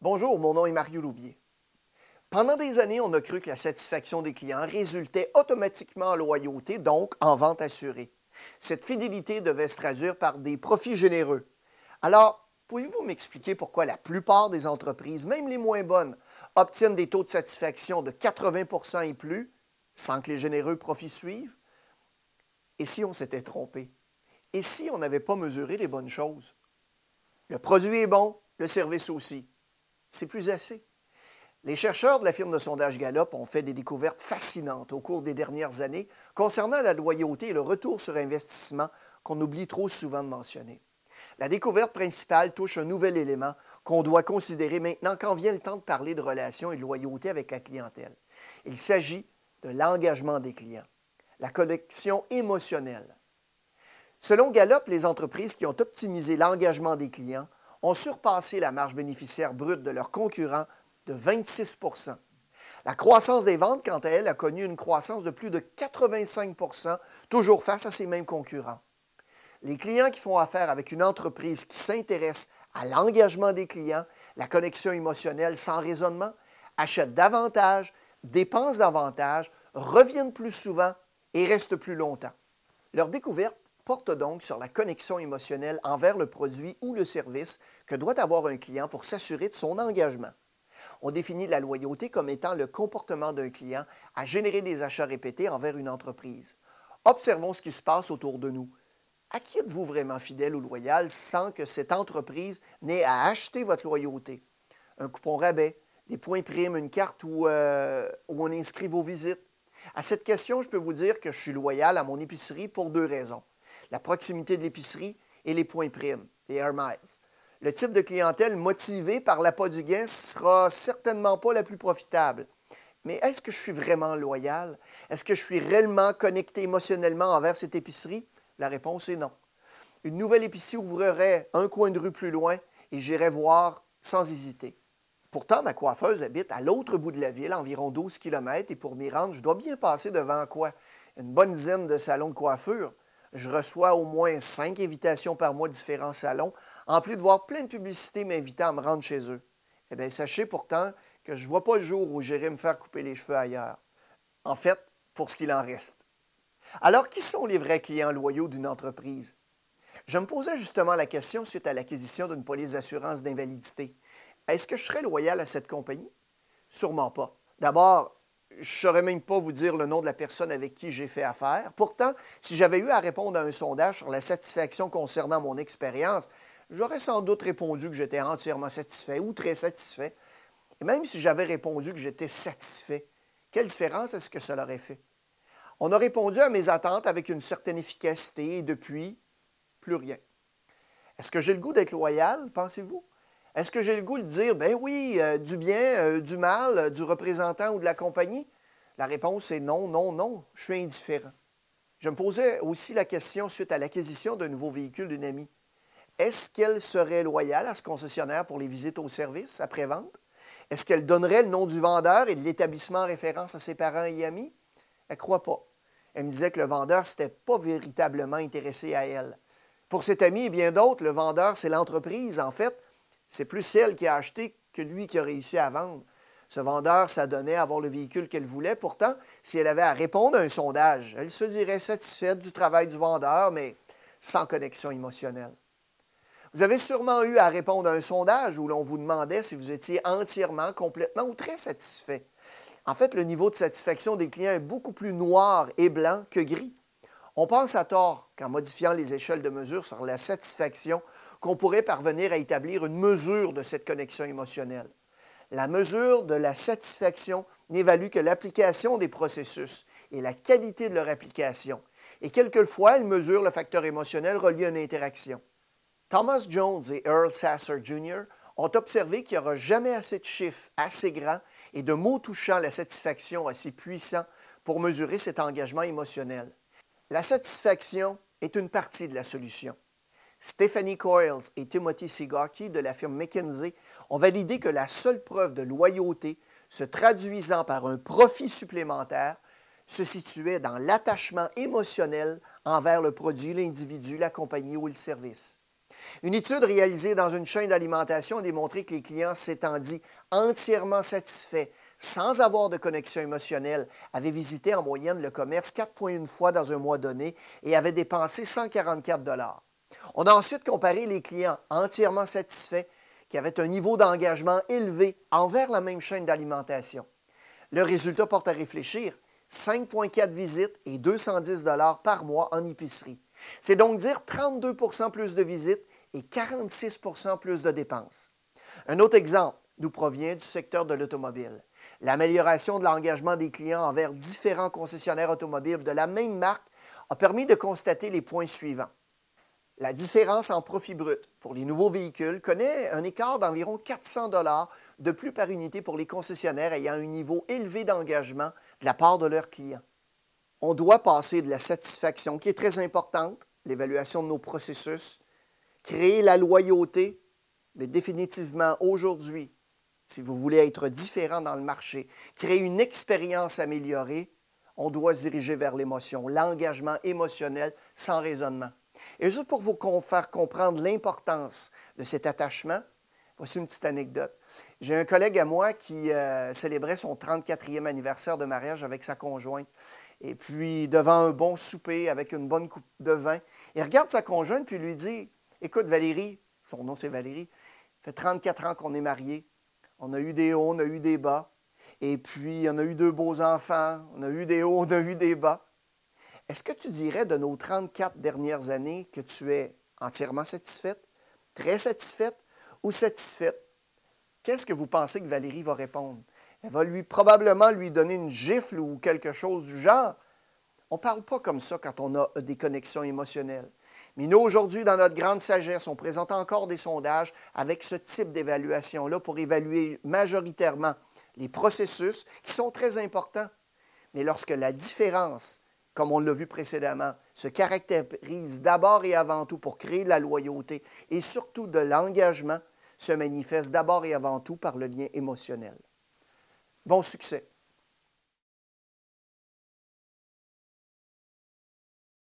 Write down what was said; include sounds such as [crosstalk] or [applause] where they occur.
Bonjour, mon nom est Mario Loubier. Pendant des années, on a cru que la satisfaction des clients résultait automatiquement en loyauté, donc en vente assurée. Cette fidélité devait se traduire par des profits généreux. Alors, pouvez-vous m'expliquer pourquoi la plupart des entreprises, même les moins bonnes, obtiennent des taux de satisfaction de 80% et plus sans que les généreux profits suivent? Et si on s'était trompé? Et si on n'avait pas mesuré les bonnes choses? Le produit est bon, le service aussi c'est plus assez. Les chercheurs de la firme de sondage Gallup ont fait des découvertes fascinantes au cours des dernières années concernant la loyauté et le retour sur investissement qu'on oublie trop souvent de mentionner. La découverte principale touche un nouvel élément qu'on doit considérer maintenant quand vient le temps de parler de relations et de loyauté avec la clientèle. Il s'agit de l'engagement des clients, la connexion émotionnelle. Selon Gallup, les entreprises qui ont optimisé l'engagement des clients ont surpassé la marge bénéficiaire brute de leurs concurrents de 26% La croissance des ventes, quant à elle, a connu une croissance de plus de 85 toujours face à ces mêmes concurrents. Les clients qui font affaire avec une entreprise qui s'intéresse à l'engagement des clients, la connexion émotionnelle sans raisonnement, achètent davantage, dépensent davantage, reviennent plus souvent et restent plus longtemps. Leur découverte porte donc sur la connexion émotionnelle envers le produit ou le service que doit avoir un client pour s'assurer de son engagement. On définit la loyauté comme étant le comportement d'un client à générer des achats répétés envers une entreprise. Observons ce qui se passe autour de nous. À qui êtes-vous vraiment fidèle ou loyal sans que cette entreprise n'ait à acheter votre loyauté? Un coupon rabais, des points primes, une carte où, euh, on inscrit vos visites? À cette question, je peux vous dire que je suis loyal à mon épicerie pour deux raisons la proximité de l'épicerie et les points primes, les Air Miles. Le type de clientèle motivée par l'appât du gain sera certainement pas la plus profitable. Mais est-ce que je suis vraiment loyal? Est-ce que je suis réellement connecté émotionnellement envers cette épicerie? La réponse est non. Une nouvelle épicerie ouvrirait un coin de rue plus loin et j'irais voir sans hésiter. Pourtant, ma coiffeuse habite à l'autre bout de la ville, environ 12 km, et pour m'y rendre, je dois bien passer devant quoi? Une bonne dizaine de salons de coiffure je reçois au moins cinq invitations par mois de différents salons, en plus de voir plein de publicités m'invitant à me rendre chez eux. Eh bien, sachez pourtant que je ne vois pas le jour où j'irai me faire couper les cheveux ailleurs. En fait, pour ce qu'il en reste. Alors, qui sont les vrais clients loyaux d'une entreprise? Je me posais justement la question suite à l'acquisition d'une police d'assurance d'invalidité. Est-ce que je serais loyal à cette compagnie? Sûrement pas. D'abord, je ne saurais même pas vous dire le nom de la personne avec qui j'ai fait affaire. Pourtant, si j'avais eu à répondre à un sondage sur la satisfaction concernant mon expérience, j'aurais sans doute répondu que j'étais entièrement satisfait ou très satisfait. Et même si j'avais répondu que j'étais satisfait, quelle différence est-ce que cela aurait fait? On a répondu à mes attentes avec une certaine efficacité et depuis, plus rien. Est-ce que j'ai le goût d'être loyal, pensez-vous? Est-ce que j'ai le goût de dire, ben oui, euh, du bien, euh, du mal, euh, du représentant ou de la compagnie? La réponse est non, non, non, je suis indifférent. Je me posais aussi la question suite à l'acquisition d'un nouveau véhicule d'une amie. Est-ce qu'elle serait loyale à ce concessionnaire pour les visites au service après-vente? Est-ce qu'elle donnerait le nom du vendeur et de l'établissement en référence à ses parents et amis? Elle ne croit pas. Elle me disait que le vendeur ne s'était pas véritablement intéressé à elle. Pour cet ami et bien d'autres, le vendeur, c'est l'entreprise, en fait, c'est plus elle qui a acheté que lui qui a réussi à vendre. Ce vendeur s'adonnait à avoir le véhicule qu'elle voulait. Pourtant, si elle avait à répondre à un sondage, elle se dirait satisfaite du travail du vendeur, mais sans connexion émotionnelle. Vous avez sûrement eu à répondre à un sondage où l'on vous demandait si vous étiez entièrement, complètement ou très satisfait. En fait, le niveau de satisfaction des clients est beaucoup plus noir et blanc que gris. On pense à tort qu'en modifiant les échelles de mesure sur la satisfaction, qu'on pourrait parvenir à établir une mesure de cette connexion émotionnelle. La mesure de la satisfaction n'évalue que l'application des processus et la qualité de leur application, et quelquefois elle mesure le facteur émotionnel relié à une interaction. Thomas Jones et Earl Sasser Jr. ont observé qu'il n'y aura jamais assez de chiffres assez grands et de mots touchant la satisfaction assez puissants pour mesurer cet engagement émotionnel. La satisfaction est une partie de la solution. Stephanie Coyles et Timothy Sigaki de la firme McKinsey ont validé que la seule preuve de loyauté se traduisant par un profit supplémentaire se situait dans l'attachement émotionnel envers le produit, l'individu, la compagnie ou le service. Une étude réalisée dans une chaîne d'alimentation a démontré que les clients s'étant entièrement satisfaits sans avoir de connexion émotionnelle, avaient visité en moyenne le commerce 4,1 fois dans un mois donné et avaient dépensé 144 On a ensuite comparé les clients entièrement satisfaits qui avaient un niveau d'engagement élevé envers la même chaîne d'alimentation. Le résultat porte à réfléchir. 5,4 visites et 210 par mois en épicerie. C'est donc dire 32% plus de visites et 46% plus de dépenses. Un autre exemple nous provient du secteur de l'automobile. L'amélioration de l'engagement des clients envers différents concessionnaires automobiles de la même marque a permis de constater les points suivants. La différence en profit brut pour les nouveaux véhicules connaît un écart d'environ 400 dollars de plus par unité pour les concessionnaires ayant un niveau élevé d'engagement de la part de leurs clients. On doit passer de la satisfaction, qui est très importante, l'évaluation de nos processus, créer la loyauté, mais définitivement aujourd'hui, si vous voulez être différent dans le marché, créer une expérience améliorée, on doit se diriger vers l'émotion, l'engagement émotionnel sans raisonnement. Et juste pour vous faire comprendre l'importance de cet attachement, voici une petite anecdote. J'ai un collègue à moi qui euh, célébrait son 34e anniversaire de mariage avec sa conjointe. Et puis, devant un bon souper avec une bonne coupe de vin, il regarde sa conjointe puis lui dit Écoute, Valérie, son nom c'est Valérie, ça fait 34 ans qu'on est mariés. On a eu des hauts, on a eu des bas. Et puis, on a eu deux beaux enfants, on a eu des hauts, [laughs] on a eu des bas. Est-ce que tu dirais de nos 34 dernières années que tu es entièrement satisfaite, très satisfaite ou satisfaite? Qu'est-ce que vous pensez que Valérie va répondre? Elle va lui probablement lui donner une gifle ou quelque chose du genre. On ne parle pas comme ça quand on a des connexions émotionnelles. Mais nous, aujourd'hui, dans notre grande sagesse, on présente encore des sondages avec ce type d'évaluation-là pour évaluer majoritairement les processus qui sont très importants. Mais lorsque la différence, comme on l'a vu précédemment, se caractérise d'abord et avant tout pour créer de la loyauté et surtout de l'engagement, se manifeste d'abord et avant tout par le lien émotionnel. Bon succès!